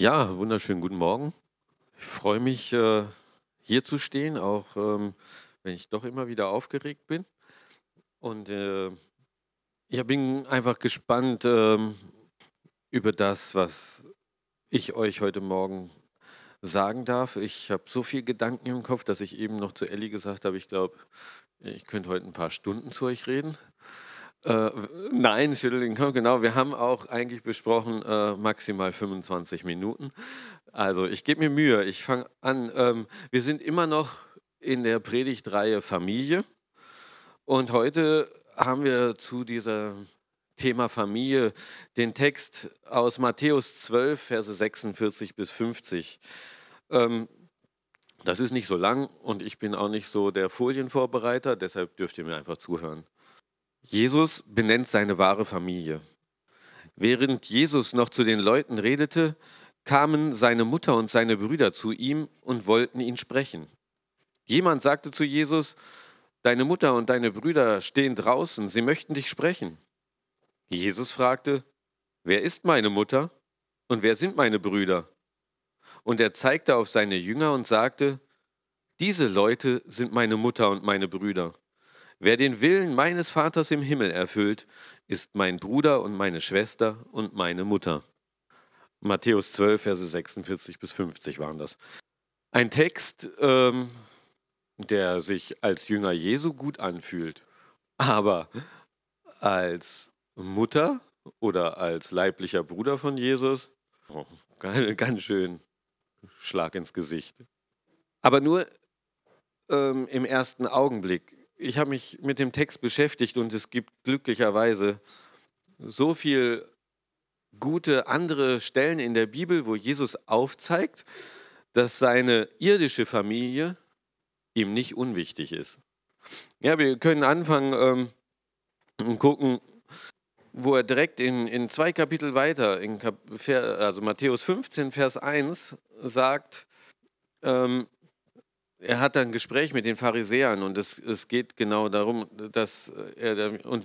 Ja, wunderschönen guten Morgen. Ich freue mich, äh, hier zu stehen, auch ähm, wenn ich doch immer wieder aufgeregt bin. Und äh, ich bin einfach gespannt ähm, über das, was ich euch heute Morgen sagen darf. Ich habe so viel Gedanken im Kopf, dass ich eben noch zu Elli gesagt habe, ich glaube, ich könnte heute ein paar Stunden zu euch reden. Äh, nein, schüttel den Kopf, genau. Wir haben auch eigentlich besprochen, äh, maximal 25 Minuten. Also ich gebe mir Mühe, ich fange an. Ähm, wir sind immer noch in der Predigtreihe Familie. Und heute haben wir zu diesem Thema Familie den Text aus Matthäus 12, Verse 46 bis 50. Ähm, das ist nicht so lang und ich bin auch nicht so der Folienvorbereiter, deshalb dürft ihr mir einfach zuhören. Jesus benennt seine wahre Familie. Während Jesus noch zu den Leuten redete, kamen seine Mutter und seine Brüder zu ihm und wollten ihn sprechen. Jemand sagte zu Jesus, Deine Mutter und deine Brüder stehen draußen, sie möchten dich sprechen. Jesus fragte, Wer ist meine Mutter und wer sind meine Brüder? Und er zeigte auf seine Jünger und sagte, Diese Leute sind meine Mutter und meine Brüder. Wer den Willen meines Vaters im Himmel erfüllt, ist mein Bruder und meine Schwester und meine Mutter. Matthäus 12, Verse 46 bis 50 waren das. Ein Text, ähm, der sich als Jünger Jesu gut anfühlt, aber als Mutter oder als leiblicher Bruder von Jesus, oh, ganz schön Schlag ins Gesicht. Aber nur ähm, im ersten Augenblick ich habe mich mit dem Text beschäftigt und es gibt glücklicherweise so viel gute andere Stellen in der Bibel, wo Jesus aufzeigt, dass seine irdische Familie ihm nicht unwichtig ist. Ja, wir können anfangen ähm, und gucken, wo er direkt in, in zwei Kapitel weiter, in Kap also Matthäus 15, Vers 1, sagt, ähm, er hat ein Gespräch mit den Pharisäern und es, es geht genau darum, dass er und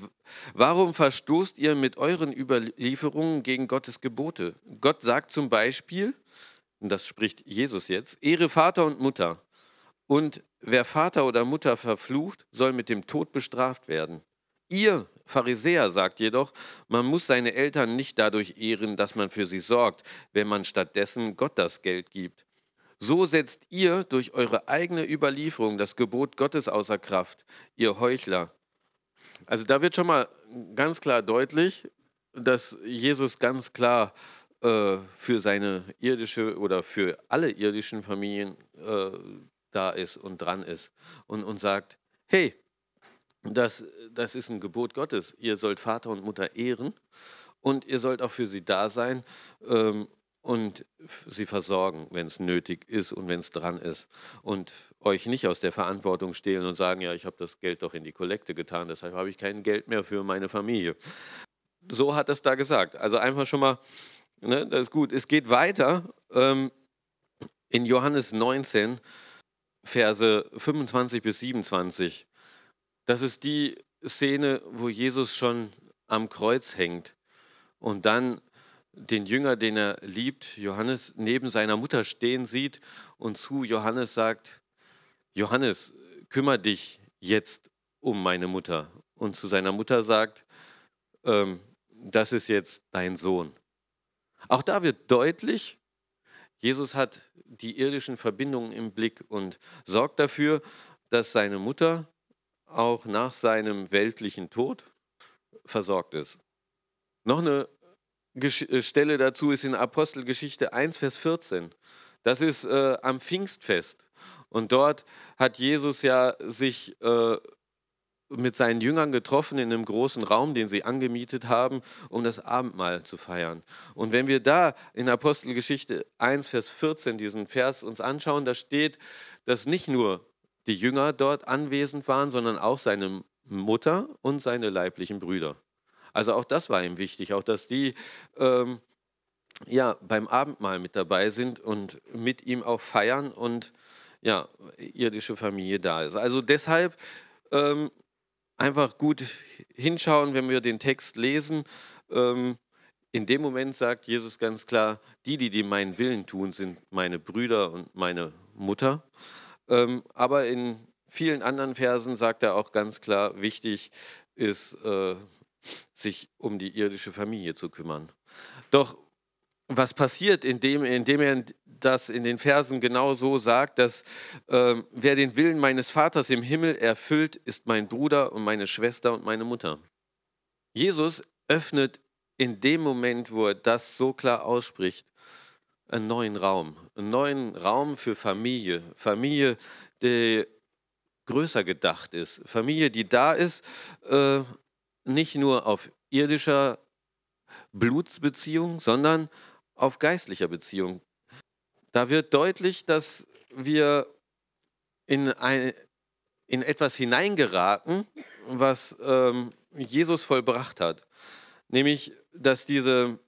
warum verstoßt ihr mit euren Überlieferungen gegen Gottes Gebote? Gott sagt zum Beispiel, und das spricht Jesus jetzt, Ehre Vater und Mutter. Und wer Vater oder Mutter verflucht, soll mit dem Tod bestraft werden. Ihr Pharisäer sagt jedoch, man muss seine Eltern nicht dadurch ehren, dass man für sie sorgt, wenn man stattdessen Gott das Geld gibt. So setzt ihr durch eure eigene Überlieferung das Gebot Gottes außer Kraft, ihr Heuchler. Also da wird schon mal ganz klar deutlich, dass Jesus ganz klar äh, für seine irdische oder für alle irdischen Familien äh, da ist und dran ist und, und sagt, hey, das, das ist ein Gebot Gottes. Ihr sollt Vater und Mutter ehren und ihr sollt auch für sie da sein ähm, und sie versorgen, wenn es nötig ist und wenn es dran ist. Und euch nicht aus der Verantwortung stehlen und sagen, ja, ich habe das Geld doch in die Kollekte getan, deshalb habe ich kein Geld mehr für meine Familie. So hat es da gesagt. Also einfach schon mal, ne, das ist gut. Es geht weiter ähm, in Johannes 19, Verse 25 bis 27. Das ist die Szene, wo Jesus schon am Kreuz hängt und dann den Jünger, den er liebt, Johannes, neben seiner Mutter stehen sieht und zu Johannes sagt, Johannes, kümmere dich jetzt um meine Mutter. Und zu seiner Mutter sagt, ähm, das ist jetzt dein Sohn. Auch da wird deutlich, Jesus hat die irdischen Verbindungen im Blick und sorgt dafür, dass seine Mutter auch nach seinem weltlichen Tod versorgt ist. Noch eine Stelle dazu ist in Apostelgeschichte 1, Vers 14. Das ist äh, am Pfingstfest. Und dort hat Jesus ja sich äh, mit seinen Jüngern getroffen in einem großen Raum, den sie angemietet haben, um das Abendmahl zu feiern. Und wenn wir da in Apostelgeschichte 1, Vers 14 diesen Vers uns anschauen, da steht, dass nicht nur die Jünger dort anwesend waren, sondern auch seine Mutter und seine leiblichen Brüder. Also auch das war ihm wichtig, auch dass die ähm, ja, beim Abendmahl mit dabei sind und mit ihm auch feiern und ja, irdische Familie da ist. Also deshalb ähm, einfach gut hinschauen, wenn wir den Text lesen. Ähm, in dem Moment sagt Jesus ganz klar, die, die, die meinen Willen tun, sind meine Brüder und meine Mutter. Ähm, aber in vielen anderen Versen sagt er auch ganz klar, wichtig ist, äh, sich um die irdische Familie zu kümmern. Doch was passiert, indem, indem er das in den Versen genau so sagt, dass äh, wer den Willen meines Vaters im Himmel erfüllt, ist mein Bruder und meine Schwester und meine Mutter. Jesus öffnet in dem Moment, wo er das so klar ausspricht, einen neuen Raum, einen neuen Raum für Familie, Familie, die größer gedacht ist, Familie, die da ist, äh, nicht nur auf irdischer Blutsbeziehung, sondern auf geistlicher Beziehung. Da wird deutlich, dass wir in, ein, in etwas hineingeraten, was ähm, Jesus vollbracht hat. Nämlich, dass diese,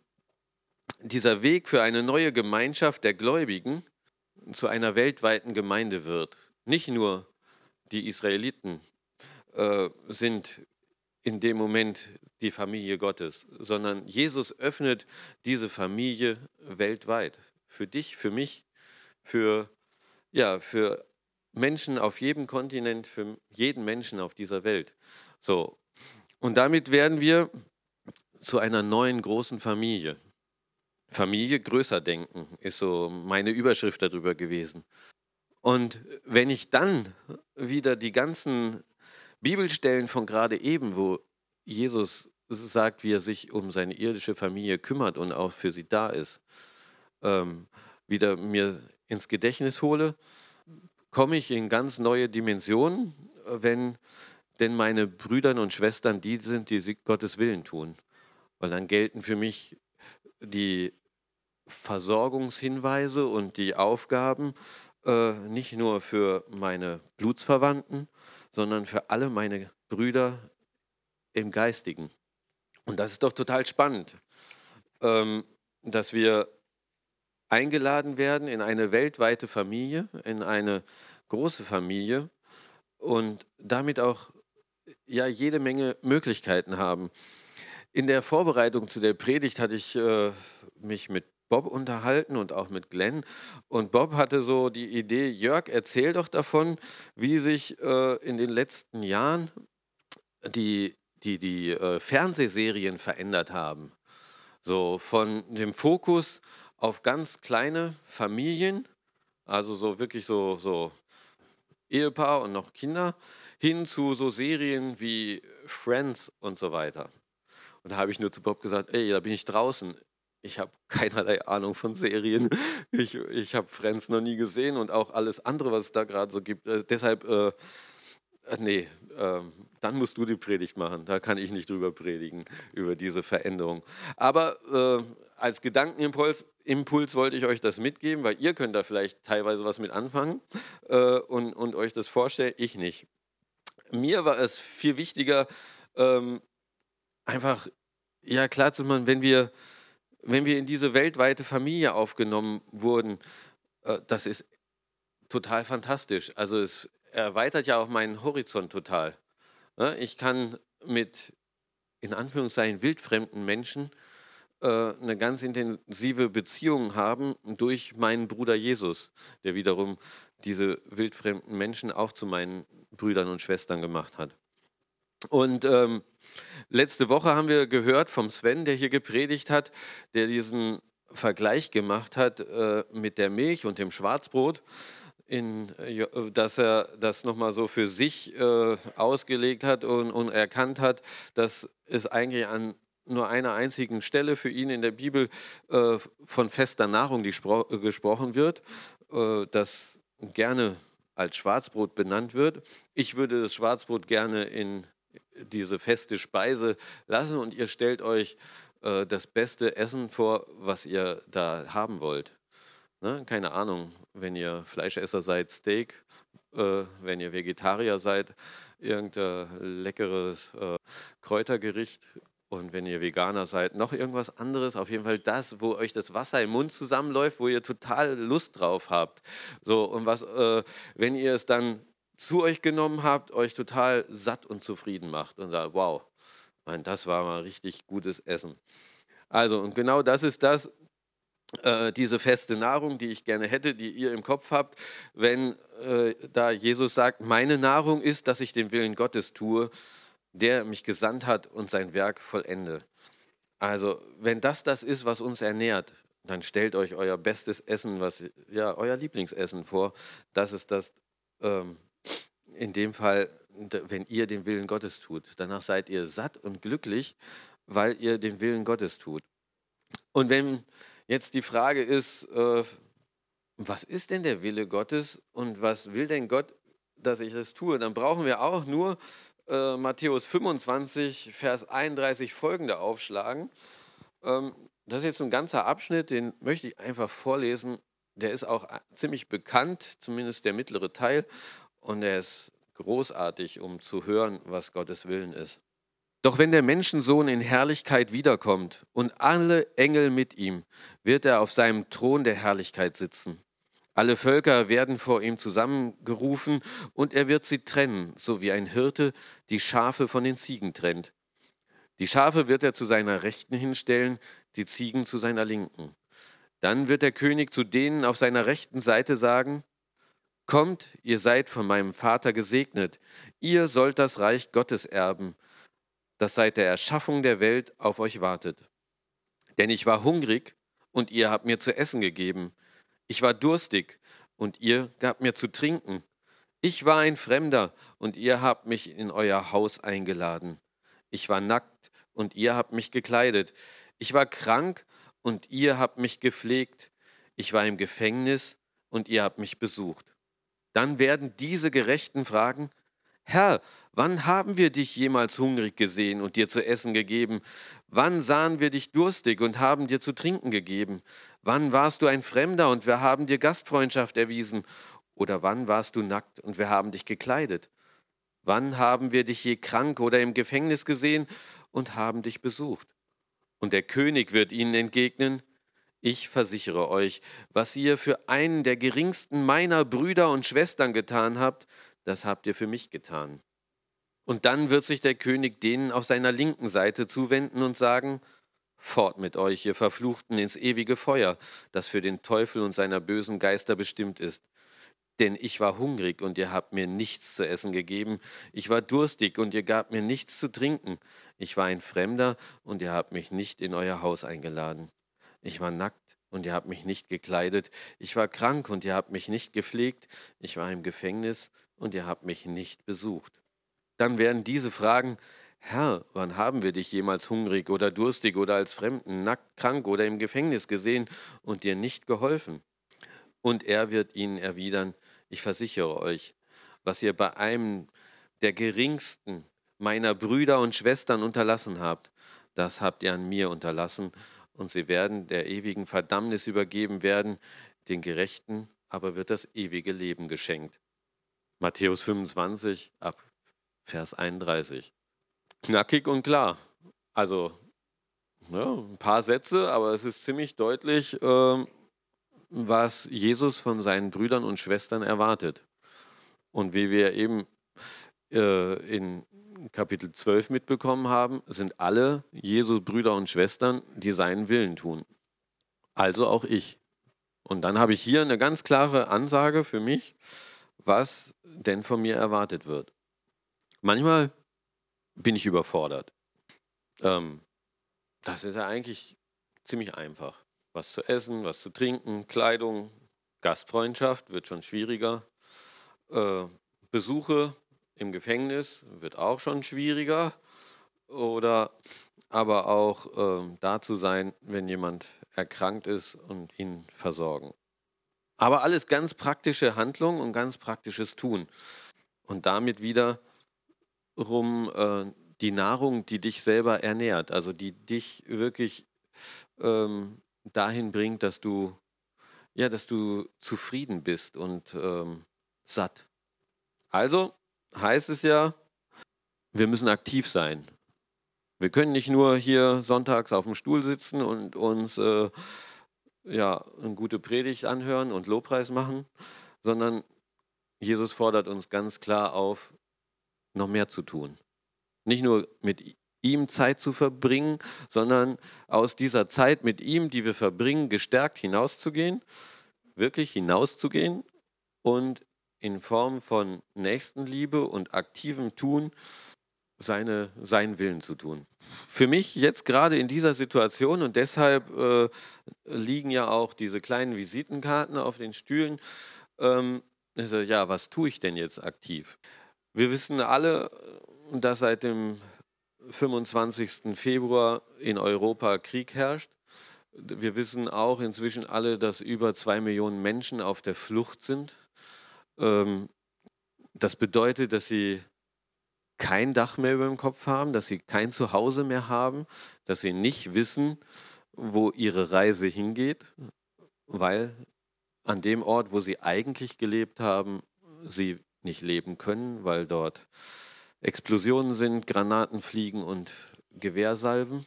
dieser Weg für eine neue Gemeinschaft der Gläubigen zu einer weltweiten Gemeinde wird. Nicht nur die Israeliten äh, sind in dem Moment die Familie Gottes, sondern Jesus öffnet diese Familie weltweit. Für dich, für mich, für, ja, für Menschen auf jedem Kontinent, für jeden Menschen auf dieser Welt. So. Und damit werden wir zu einer neuen großen Familie. Familie größer denken, ist so meine Überschrift darüber gewesen. Und wenn ich dann wieder die ganzen Bibelstellen von gerade eben, wo Jesus sagt, wie er sich um seine irdische Familie kümmert und auch für sie da ist, ähm, wieder mir ins Gedächtnis hole, komme ich in ganz neue Dimensionen, wenn denn meine Brüder und Schwestern die sind, die Gottes Willen tun. Weil dann gelten für mich die Versorgungshinweise und die Aufgaben äh, nicht nur für meine Blutsverwandten, sondern für alle meine Brüder im Geistigen. Und das ist doch total spannend, ähm, dass wir eingeladen werden in eine weltweite Familie, in eine große Familie und damit auch ja jede Menge Möglichkeiten haben. In der Vorbereitung zu der Predigt hatte ich äh, mich mit Bob unterhalten und auch mit Glenn. Und Bob hatte so die Idee, Jörg, erzähl doch davon, wie sich äh, in den letzten Jahren die, die, die äh, Fernsehserien verändert haben. So von dem Fokus auf ganz kleine Familien, also so wirklich so, so Ehepaar und noch Kinder, hin zu so Serien wie Friends und so weiter. Und da habe ich nur zu Bob gesagt, ey, da bin ich draußen ich habe keinerlei Ahnung von Serien. Ich, ich habe Friends noch nie gesehen und auch alles andere, was es da gerade so gibt. Äh, deshalb, äh, äh nee, äh, dann musst du die Predigt machen. Da kann ich nicht drüber predigen, über diese Veränderung. Aber äh, als Gedankenimpuls Impuls wollte ich euch das mitgeben, weil ihr könnt da vielleicht teilweise was mit anfangen äh, und, und euch das vorstellen, ich nicht. Mir war es viel wichtiger, ähm, einfach ja klar zu machen, wenn wir wenn wir in diese weltweite Familie aufgenommen wurden, äh, das ist total fantastisch. Also es erweitert ja auch meinen Horizont total. Ne? Ich kann mit, in Anführungszeichen, wildfremden Menschen äh, eine ganz intensive Beziehung haben durch meinen Bruder Jesus, der wiederum diese wildfremden Menschen auch zu meinen Brüdern und Schwestern gemacht hat. Und ähm, letzte Woche haben wir gehört vom Sven, der hier gepredigt hat, der diesen Vergleich gemacht hat äh, mit der Milch und dem Schwarzbrot, in, äh, dass er das nochmal so für sich äh, ausgelegt hat und, und, erkannt hat, dass es eigentlich an nur einer einzigen Stelle für ihn in der Bibel äh, von fester Nahrung die gesprochen wird, äh, das gerne als Schwarzbrot benannt wird. Ich würde das Schwarzbrot gerne in diese feste Speise lassen und ihr stellt euch äh, das beste Essen vor, was ihr da haben wollt. Ne? Keine Ahnung, wenn ihr Fleischesser seid, Steak, äh, wenn ihr Vegetarier seid, irgendein leckeres äh, Kräutergericht und wenn ihr Veganer seid, noch irgendwas anderes. Auf jeden Fall das, wo euch das Wasser im Mund zusammenläuft, wo ihr total Lust drauf habt. So, und was, äh, wenn ihr es dann zu euch genommen habt, euch total satt und zufrieden macht und sagt, wow, mein, das war mal richtig gutes Essen. Also, und genau das ist das, äh, diese feste Nahrung, die ich gerne hätte, die ihr im Kopf habt, wenn äh, da Jesus sagt, meine Nahrung ist, dass ich den Willen Gottes tue, der mich gesandt hat und sein Werk vollende. Also, wenn das das ist, was uns ernährt, dann stellt euch euer bestes Essen, was ja euer Lieblingsessen vor. Das ist das ähm, in dem Fall, wenn ihr den Willen Gottes tut. Danach seid ihr satt und glücklich, weil ihr den Willen Gottes tut. Und wenn jetzt die Frage ist, äh, was ist denn der Wille Gottes und was will denn Gott, dass ich das tue, dann brauchen wir auch nur äh, Matthäus 25, Vers 31 folgende aufschlagen. Ähm, das ist jetzt ein ganzer Abschnitt, den möchte ich einfach vorlesen. Der ist auch ziemlich bekannt, zumindest der mittlere Teil. Und er ist großartig, um zu hören, was Gottes Willen ist. Doch wenn der Menschensohn in Herrlichkeit wiederkommt und alle Engel mit ihm, wird er auf seinem Thron der Herrlichkeit sitzen. Alle Völker werden vor ihm zusammengerufen und er wird sie trennen, so wie ein Hirte die Schafe von den Ziegen trennt. Die Schafe wird er zu seiner Rechten hinstellen, die Ziegen zu seiner Linken. Dann wird der König zu denen auf seiner rechten Seite sagen, Kommt, ihr seid von meinem Vater gesegnet, ihr sollt das Reich Gottes erben, das seit der Erschaffung der Welt auf euch wartet. Denn ich war hungrig und ihr habt mir zu essen gegeben. Ich war durstig und ihr gabt mir zu trinken. Ich war ein Fremder und ihr habt mich in euer Haus eingeladen. Ich war nackt und ihr habt mich gekleidet. Ich war krank und ihr habt mich gepflegt. Ich war im Gefängnis und ihr habt mich besucht. Dann werden diese Gerechten fragen, Herr, wann haben wir dich jemals hungrig gesehen und dir zu essen gegeben? Wann sahen wir dich durstig und haben dir zu trinken gegeben? Wann warst du ein Fremder und wir haben dir Gastfreundschaft erwiesen? Oder wann warst du nackt und wir haben dich gekleidet? Wann haben wir dich je krank oder im Gefängnis gesehen und haben dich besucht? Und der König wird ihnen entgegnen, ich versichere euch, was ihr für einen der geringsten meiner Brüder und Schwestern getan habt, das habt ihr für mich getan. Und dann wird sich der König denen auf seiner linken Seite zuwenden und sagen, Fort mit euch, ihr Verfluchten, ins ewige Feuer, das für den Teufel und seiner bösen Geister bestimmt ist. Denn ich war hungrig und ihr habt mir nichts zu essen gegeben. Ich war durstig und ihr gabt mir nichts zu trinken. Ich war ein Fremder und ihr habt mich nicht in euer Haus eingeladen. Ich war nackt und ihr habt mich nicht gekleidet. Ich war krank und ihr habt mich nicht gepflegt. Ich war im Gefängnis und ihr habt mich nicht besucht. Dann werden diese Fragen, Herr, wann haben wir dich jemals hungrig oder durstig oder als Fremden, nackt, krank oder im Gefängnis gesehen und dir nicht geholfen? Und er wird ihnen erwidern, ich versichere euch, was ihr bei einem der geringsten meiner Brüder und Schwestern unterlassen habt, das habt ihr an mir unterlassen, und sie werden der ewigen Verdammnis übergeben werden, den Gerechten aber wird das ewige Leben geschenkt. Matthäus 25 ab Vers 31 knackig und klar. Also ne, ein paar Sätze, aber es ist ziemlich deutlich, äh, was Jesus von seinen Brüdern und Schwestern erwartet. Und wie wir eben äh, in Kapitel 12 mitbekommen haben, sind alle Jesu Brüder und Schwestern, die seinen Willen tun. Also auch ich. Und dann habe ich hier eine ganz klare Ansage für mich, was denn von mir erwartet wird. Manchmal bin ich überfordert. Ähm, das ist ja eigentlich ziemlich einfach. Was zu essen, was zu trinken, Kleidung, Gastfreundschaft wird schon schwieriger. Äh, Besuche im Gefängnis wird auch schon schwieriger. Oder aber auch äh, da zu sein, wenn jemand erkrankt ist und ihn versorgen. Aber alles ganz praktische Handlung und ganz praktisches Tun. Und damit wieder rum äh, die Nahrung, die dich selber ernährt, also die dich wirklich ähm, dahin bringt, dass du, ja, dass du zufrieden bist und ähm, satt. Also heißt es ja, wir müssen aktiv sein. Wir können nicht nur hier sonntags auf dem Stuhl sitzen und uns äh, ja, eine gute Predigt anhören und Lobpreis machen, sondern Jesus fordert uns ganz klar auf, noch mehr zu tun. Nicht nur mit ihm Zeit zu verbringen, sondern aus dieser Zeit mit ihm, die wir verbringen, gestärkt hinauszugehen, wirklich hinauszugehen und in Form von Nächstenliebe und aktivem Tun seine, seinen Willen zu tun. Für mich jetzt gerade in dieser Situation und deshalb äh, liegen ja auch diese kleinen Visitenkarten auf den Stühlen. Ähm, also, ja, was tue ich denn jetzt aktiv? Wir wissen alle, dass seit dem 25. Februar in Europa Krieg herrscht. Wir wissen auch inzwischen alle, dass über zwei Millionen Menschen auf der Flucht sind. Ähm, das bedeutet, dass sie kein Dach mehr über dem Kopf haben, dass sie kein Zuhause mehr haben, dass sie nicht wissen, wo ihre Reise hingeht, weil an dem Ort, wo sie eigentlich gelebt haben, sie nicht leben können, weil dort Explosionen sind, Granaten fliegen und Gewehrsalven.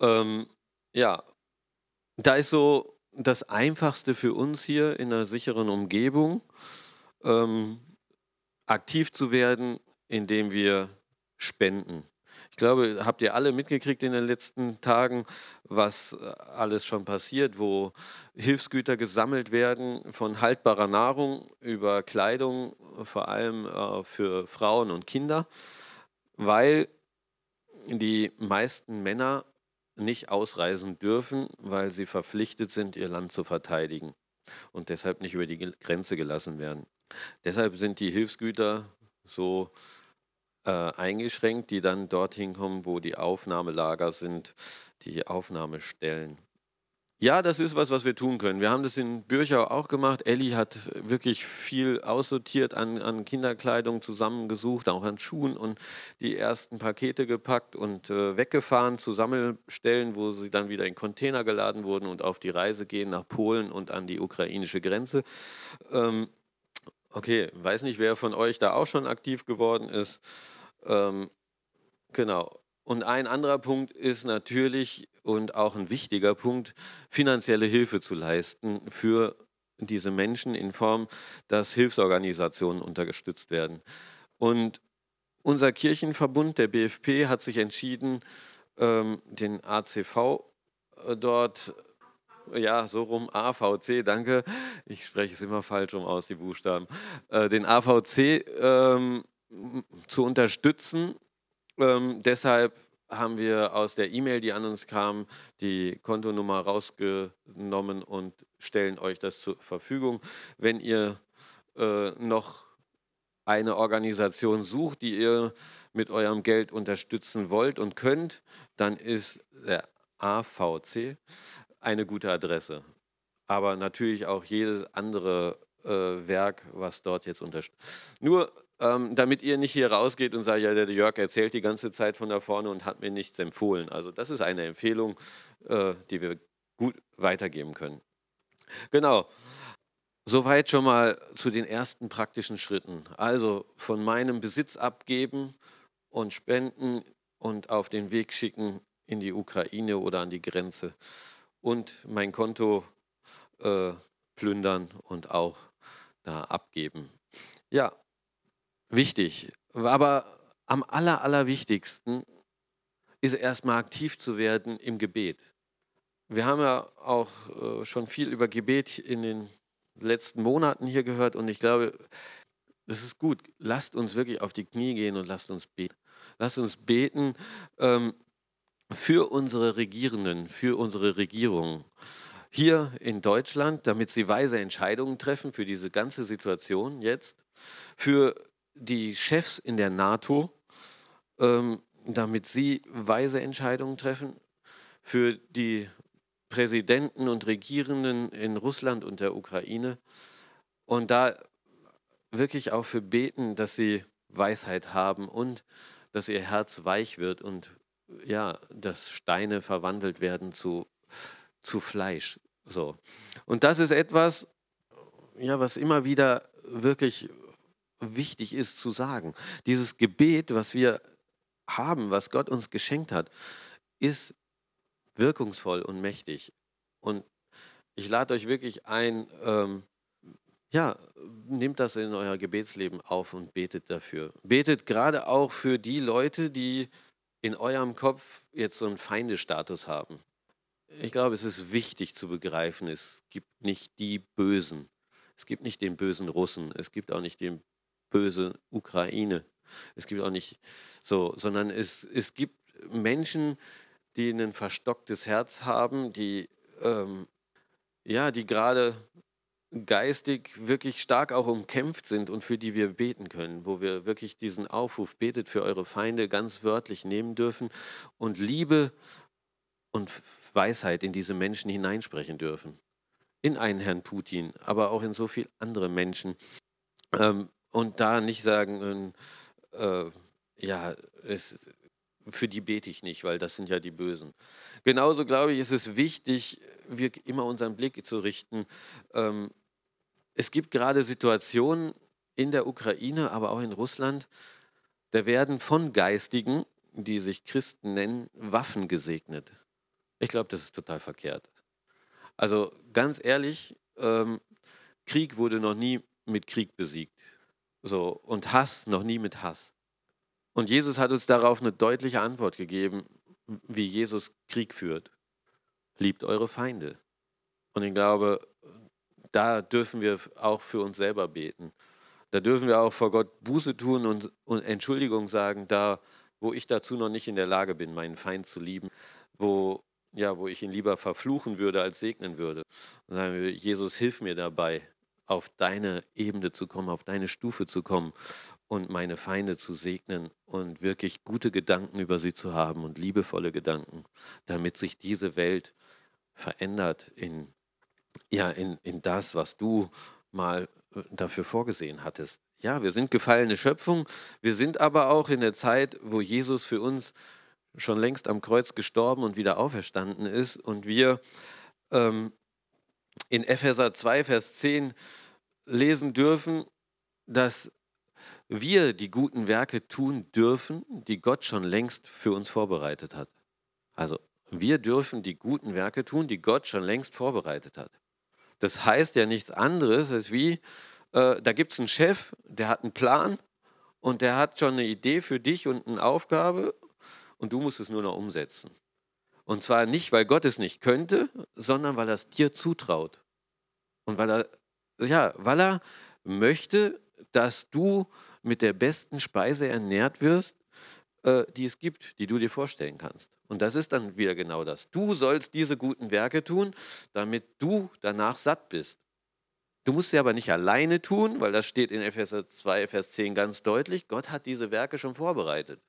Ähm, ja, da ist so das Einfachste für uns hier in einer sicheren Umgebung, ähm, aktiv zu werden, indem wir spenden. Ich glaube, habt ihr alle mitgekriegt in den letzten Tagen, was äh, alles schon passiert, wo Hilfsgüter gesammelt werden, von haltbarer Nahrung über Kleidung, vor allem äh, für Frauen und Kinder, weil die meisten Männer nicht ausreisen dürfen, weil sie verpflichtet sind, ihr Land zu verteidigen und deshalb nicht über die Grenze gelassen werden. Deshalb sind die Hilfsgüter so äh, eingeschränkt, die dann dorthin kommen, wo die Aufnahmelager sind, die Aufnahmestellen. Ja, das ist was, was wir tun können. Wir haben das in Bürchau auch gemacht. Elli hat wirklich viel aussortiert an, an Kinderkleidung zusammengesucht, auch an Schuhen und die ersten Pakete gepackt und äh, weggefahren zu Sammelstellen, wo sie dann wieder in Container geladen wurden und auf die Reise gehen nach Polen und an die ukrainische Grenze. Ähm, okay, weiß nicht, wer von euch da auch schon aktiv geworden ist. Ähm, genau. Und ein anderer Punkt ist natürlich und auch ein wichtiger Punkt, finanzielle Hilfe zu leisten für diese Menschen in Form, dass Hilfsorganisationen unterstützt werden. Und unser Kirchenverbund, der BFP, hat sich entschieden, ähm, den ACV äh, dort, ja, so rum, AVC, danke, ich spreche es immer falsch um aus, die Buchstaben, äh, den AVC ähm, zu unterstützen ähm, deshalb haben wir aus der E-Mail, die an uns kam, die Kontonummer rausgenommen und stellen euch das zur Verfügung. Wenn ihr äh, noch eine Organisation sucht, die ihr mit eurem Geld unterstützen wollt und könnt, dann ist der AVC eine gute Adresse. Aber natürlich auch jedes andere Werk, was dort jetzt unterstützt. Nur ähm, damit ihr nicht hier rausgeht und sagt, ja, der Jörg erzählt die ganze Zeit von da vorne und hat mir nichts empfohlen. Also das ist eine Empfehlung, äh, die wir gut weitergeben können. Genau. Soweit schon mal zu den ersten praktischen Schritten. Also von meinem Besitz abgeben und spenden und auf den Weg schicken in die Ukraine oder an die Grenze und mein Konto äh, plündern und auch da abgeben. Ja, wichtig. Aber am aller, allerwichtigsten ist erstmal aktiv zu werden im Gebet. Wir haben ja auch äh, schon viel über Gebet in den letzten Monaten hier gehört und ich glaube, es ist gut. Lasst uns wirklich auf die Knie gehen und lasst uns beten. Lasst uns beten ähm, für unsere Regierenden, für unsere Regierung hier in Deutschland, damit sie weise Entscheidungen treffen für diese ganze Situation jetzt, für die Chefs in der NATO, ähm, damit sie weise Entscheidungen treffen, für die Präsidenten und Regierenden in Russland und der Ukraine. Und da wirklich auch für beten, dass sie Weisheit haben und dass ihr Herz weich wird und ja, dass Steine verwandelt werden zu, zu Fleisch. So. Und das ist etwas, ja, was immer wieder wirklich wichtig ist zu sagen. Dieses Gebet, was wir haben, was Gott uns geschenkt hat, ist wirkungsvoll und mächtig. Und ich lade euch wirklich ein, ähm, ja, nehmt das in euer Gebetsleben auf und betet dafür. Betet gerade auch für die Leute, die in eurem Kopf jetzt so einen Feindestatus haben. Ich glaube, es ist wichtig zu begreifen, es gibt nicht die Bösen. Es gibt nicht den bösen Russen, es gibt auch nicht den böse Ukraine. Es gibt auch nicht so, sondern es, es gibt Menschen, die ein verstocktes Herz haben, die ähm, ja, die gerade geistig wirklich stark auch umkämpft sind und für die wir beten können, wo wir wirklich diesen Aufruf betet für eure Feinde ganz wörtlich nehmen dürfen und Liebe und Weisheit in diese Menschen hineinsprechen dürfen. In einen Herrn Putin, aber auch in so viele andere Menschen. Ähm, und da nicht sagen, äh, ja, es, für die bete ich nicht, weil das sind ja die Bösen. Genauso glaube ich, ist es wichtig, wir immer unseren Blick zu richten. Ähm, es gibt gerade Situationen in der Ukraine, aber auch in Russland, da werden von Geistigen, die sich Christen nennen, Waffen gesegnet. Ich glaube, das ist total verkehrt. Also ganz ehrlich, ähm, Krieg wurde noch nie mit Krieg besiegt. So, und Hass noch nie mit Hass. Und Jesus hat uns darauf eine deutliche Antwort gegeben, wie Jesus Krieg führt. Liebt eure Feinde. Und ich glaube, da dürfen wir auch für uns selber beten. Da dürfen wir auch vor Gott Buße tun und, und Entschuldigung sagen, da wo ich dazu noch nicht in der Lage bin, meinen Feind zu lieben, wo, ja, wo ich ihn lieber verfluchen würde als segnen würde. Und sagen wir, Jesus, hilf mir dabei, auf deine Ebene zu kommen, auf deine Stufe zu kommen und meine Feinde zu segnen und wirklich gute Gedanken über sie zu haben und liebevolle Gedanken, damit sich diese Welt verändert in, ja, in, in das, was du mal äh, dafür vorgesehen hattest. Ja, wir sind gefallene Schöpfung, wir sind aber auch in der Zeit, wo Jesus für uns schon längst am Kreuz gestorben und wieder auferstanden ist und wir ähm, in Epheser 2, Vers 10 lesen dürfen, dass wir die guten Werke tun dürfen, die Gott schon längst für uns vorbereitet hat. Also wir dürfen die guten Werke tun, die Gott schon längst vorbereitet hat. Das heißt ja nichts anderes als wie, äh, da gibt es einen Chef, der hat einen Plan und der hat schon eine Idee für dich und eine Aufgabe und du musst es nur noch umsetzen. Und zwar nicht, weil Gott es nicht könnte, sondern weil er es dir zutraut. Und weil er, ja, weil er möchte, dass du mit der besten Speise ernährt wirst, äh, die es gibt, die du dir vorstellen kannst. Und das ist dann wieder genau das. Du sollst diese guten Werke tun, damit du danach satt bist. Du musst sie aber nicht alleine tun, weil das steht in Epheser 2, Vers 10 ganz deutlich. Gott hat diese Werke schon vorbereitet.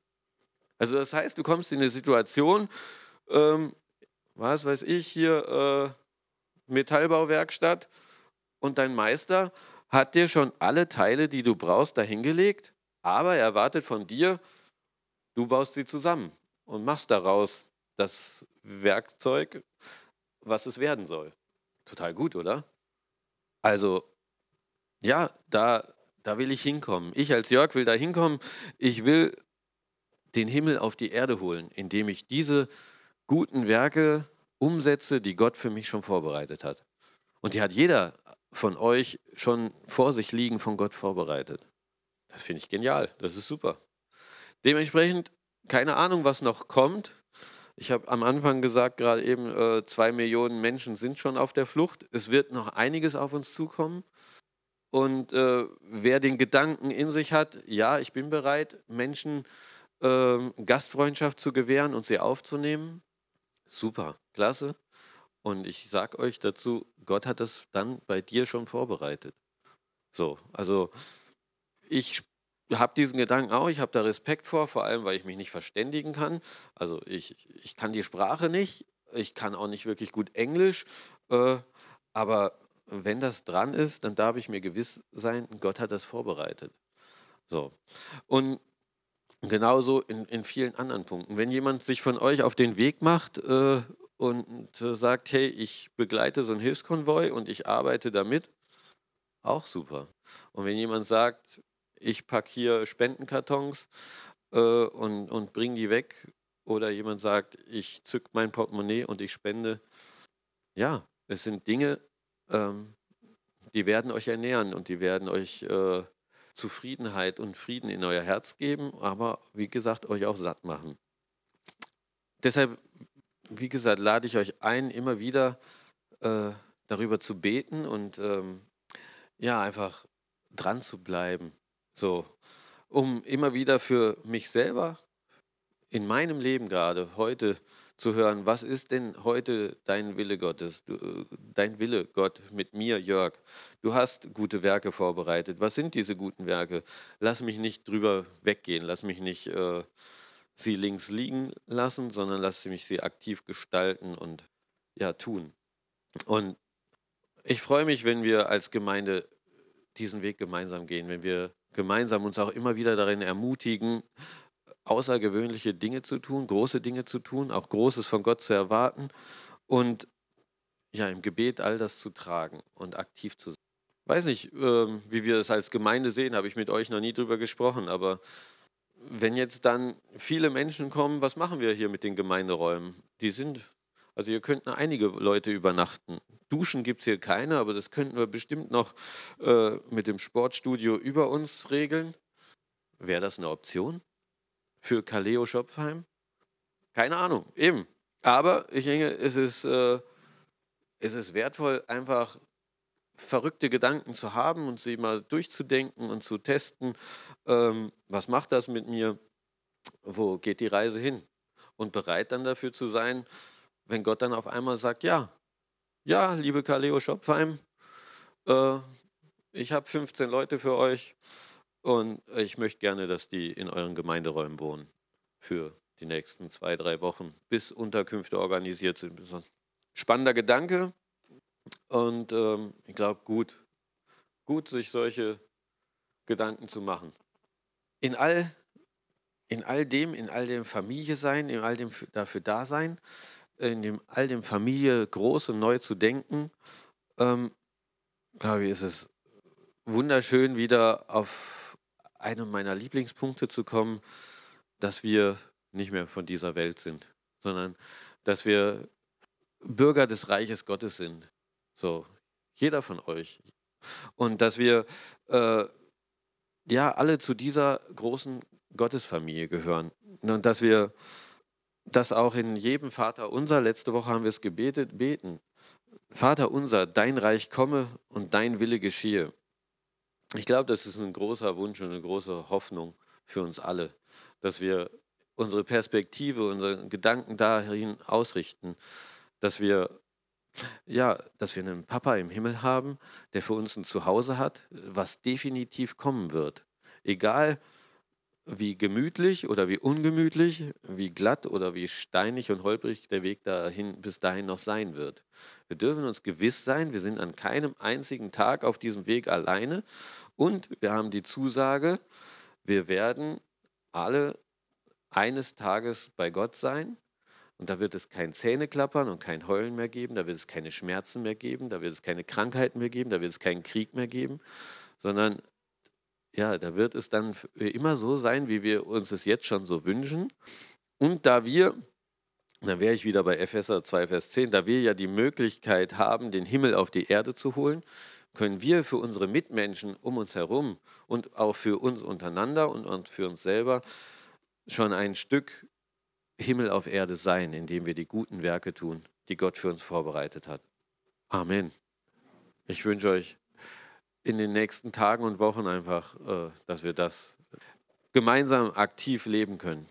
Also das heißt, du kommst in eine Situation, ähm, was weiß ich, hier äh, Metallbauwerkstatt und dein Meister hat dir schon alle Teile, die du brauchst, dahingelegt, aber er erwartet von dir, du baust sie zusammen und machst daraus das Werkzeug, was es werden soll. Total gut, oder? Also, ja, da, da will ich hinkommen. Ich als Jörg will da hinkommen. Ich will den Himmel auf die Erde holen, indem ich diese guten Werke umsetze, die Gott für mich schon vorbereitet hat. Und die hat jeder von euch schon vor sich liegen, von Gott vorbereitet. Das finde ich genial. Das ist super. Dementsprechend, keine Ahnung, was noch kommt. Ich habe am Anfang gesagt, gerade eben, äh, zwei Millionen Menschen sind schon auf der Flucht. Es wird noch einiges auf uns zukommen. Und äh, wer den Gedanken in sich hat, ja, ich bin bereit, Menschen äh, Gastfreundschaft zu gewähren und sie aufzunehmen, super, klasse. Und ich sage euch dazu, Gott hat das dann bei dir schon vorbereitet. So, also ich habe diesen Gedanken auch, ich habe da Respekt vor, vor allem, weil ich mich nicht verständigen kann. Also ich, ich kann die Sprache nicht, ich kann auch nicht wirklich gut Englisch, äh, aber wenn das dran ist, dann darf ich mir gewiss sein, Gott hat das vorbereitet. So. Und genauso in, in vielen anderen Punkten. Wenn jemand sich von euch auf den Weg macht äh, und äh, sagt, hey, ich begleite so einen Hilfskonvoi und ich arbeite damit, auch super. Und wenn jemand sagt, ich packe hier Spendenkartons äh, und, und bringe die weg, oder jemand sagt, ich zück mein Portemonnaie und ich spende, ja, es sind Dinge, ähm, die werden euch ernähren und die werden euch äh, Zufriedenheit und Frieden in euer Herz geben, aber wie gesagt, euch auch satt machen. deshalb, wie gesagt, lade ich euch ein, immer wieder äh, darüber zu beten und ähm, ja, einfach dran zu bleiben. So, um immer wieder für mich selber in meinem Leben gerade heute zu hören, was ist denn heute dein Wille Gottes, du, äh, dein Wille Gott mit mir, Jörg. Du hast gute Werke vorbereitet. Was sind diese guten Werke? Lass mich nicht drüber weggehen, lass mich nicht äh, sie links liegen lassen, sondern lass mich sie aktiv gestalten und ja tun. Und ich freue mich, wenn wir als Gemeinde diesen Weg gemeinsam gehen, wenn wir gemeinsam uns auch immer wieder darin ermutigen, außergewöhnliche Dinge zu tun, große Dinge zu tun, auch Großes von Gott zu erwarten und ja, im Gebet all das zu tragen und aktiv zu sein. Weiß nicht, ähm, wie wir das als Gemeinde sehen, habe ich mit euch noch nie drüber gesprochen, aber wenn jetzt dann viele Menschen kommen, was machen wir hier mit den Gemeinderäumen? Die sind, also hier könnten einige Leute übernachten. Duschen gibt es hier keine, aber das könnten wir bestimmt noch äh, mit dem Sportstudio über uns regeln. Wäre das eine Option? Für Kaleo Schopfheim? Keine Ahnung, eben. Aber ich denke, es ist, äh, es ist wertvoll, einfach verrückte Gedanken zu haben und sie mal durchzudenken und zu testen. Ähm, was macht das mit mir? Wo geht die Reise hin? Und bereit dann dafür zu sein, wenn Gott dann auf einmal sagt, ja, ja, liebe Kaleo Schopfheim, äh, ich habe 15 Leute für euch, und ich möchte gerne, dass die in euren Gemeinderäumen wohnen für die nächsten zwei, drei Wochen, bis Unterkünfte organisiert sind. Spannender Gedanke und ähm, ich glaube, gut, gut, sich solche Gedanken zu machen. In all, in all dem, in all dem Familie sein, in all dem dafür da sein, in dem, all dem Familie groß und neu zu denken, ähm, glaube ich, ist es wunderschön, wieder auf einem meiner Lieblingspunkte zu kommen, dass wir nicht mehr von dieser Welt sind, sondern dass wir Bürger des Reiches Gottes sind. So, jeder von euch. Und dass wir äh, ja alle zu dieser großen Gottesfamilie gehören. Und dass wir das auch in jedem Vater unser, letzte Woche haben wir es gebetet, beten. Vater unser, dein Reich komme und dein Wille geschehe. Ich glaube, das ist ein großer Wunsch und eine große Hoffnung für uns alle, dass wir unsere Perspektive, unsere Gedanken dahin ausrichten, dass wir ja, dass wir einen Papa im Himmel haben, der für uns ein Zuhause hat, was definitiv kommen wird. Egal wie gemütlich oder wie ungemütlich, wie glatt oder wie steinig und holprig der Weg dahin bis dahin noch sein wird. Wir dürfen uns gewiss sein, wir sind an keinem einzigen Tag auf diesem Weg alleine und wir haben die Zusage, wir werden alle eines Tages bei Gott sein. Und da wird es kein Zähneklappern und kein Heulen mehr geben, da wird es keine Schmerzen mehr geben, da wird es keine Krankheiten mehr geben, da wird es keinen Krieg mehr geben, sondern ja, da wird es dann immer so sein, wie wir uns es jetzt schon so wünschen. Und da wir, dann wäre ich wieder bei Epheser 2, Vers 10, da wir ja die Möglichkeit haben, den Himmel auf die Erde zu holen, können wir für unsere Mitmenschen um uns herum und auch für uns untereinander und für uns selber schon ein Stück Himmel auf Erde sein, indem wir die guten Werke tun, die Gott für uns vorbereitet hat. Amen. Ich wünsche euch in den nächsten Tagen und Wochen einfach, äh, dass wir das gemeinsam aktiv leben können.